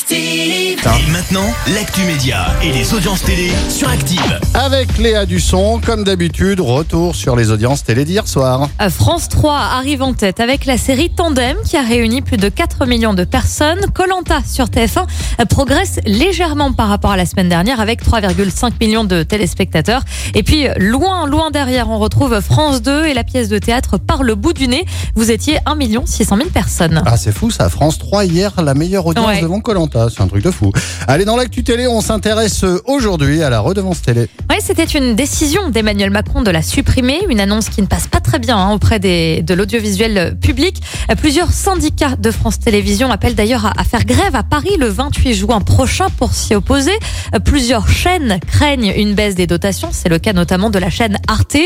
Active. Et maintenant, l'actu média et les audiences télé sur Active. Avec Léa Dusson, comme d'habitude, retour sur les audiences télé d'hier soir. Euh, France 3 arrive en tête avec la série Tandem qui a réuni plus de 4 millions de personnes. Colanta sur TF1 euh, progresse légèrement par rapport à la semaine dernière avec 3,5 millions de téléspectateurs. Et puis loin, loin derrière, on retrouve France 2 et la pièce de théâtre Par le bout du nez. Vous étiez 1 600 000 personnes. Ah, c'est fou ça. France 3 hier, la meilleure audience Ouais. devant Colanta. C'est un truc de fou. Allez, dans l'actu télé, on s'intéresse aujourd'hui à la redevance télé. Oui, c'était une décision d'Emmanuel Macron de la supprimer, une annonce qui ne passe pas très bien hein, auprès des, de l'audiovisuel public. Euh, Plusieurs syndicats de France Télévisions appellent d'ailleurs à, faire grève à Paris le 28 juin prochain pour s'y opposer. Euh, Plusieurs chaînes craignent une baisse des dotations, c'est le cas notamment de la chaîne Arte.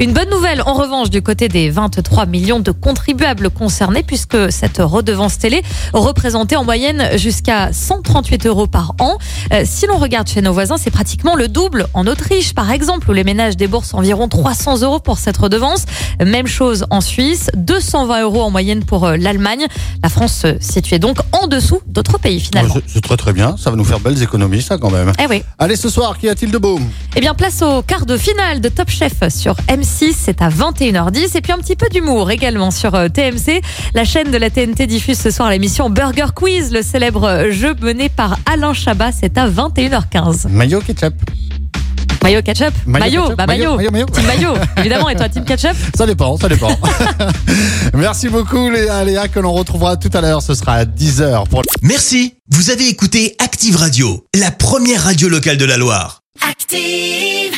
Une bonne nouvelle en revanche du côté des 23 millions de contribuables concernés puisque cette redevance télé représentait en moyenne jusqu'à 138 euros par an. Euh, si l'on regarde chez nos voisins, c'est pratiquement le double en Autriche, par exemple, où les ménages déboursent environ 300 euros pour cette redevance. Même chose en Suisse, 220 euros en moyenne pour euh, l'Allemagne. La France se situait donc en dessous d'autres pays finalement. C'est- très très bien. Ça va nous faire belles économies, ça quand même. Eh oui. Allez, ce soir, qu'y a-t-il de beau? Eh bien, place au quart de finale de Top Chef sur M6. C'est à 21h10. Et puis un petit peu d'humour également sur euh, TMC. La chaîne de la TNT diffuse ce soir l'émission Burger Quiz, le célèbre jeu mené par Alain Chabat. C'est à 21h15. Maillot ketchup. Maillot ketchup Maillot ketchup, bah maillot, maillot. maillot, maillot. Team maillot, évidemment. Et toi, team ketchup Ça dépend, ça dépend. Merci beaucoup Léa, Léa, que l'on retrouvera tout à l'heure. Ce sera à 10h pour Merci, vous avez écouté Active Radio, la première radio locale de la Loire. Active.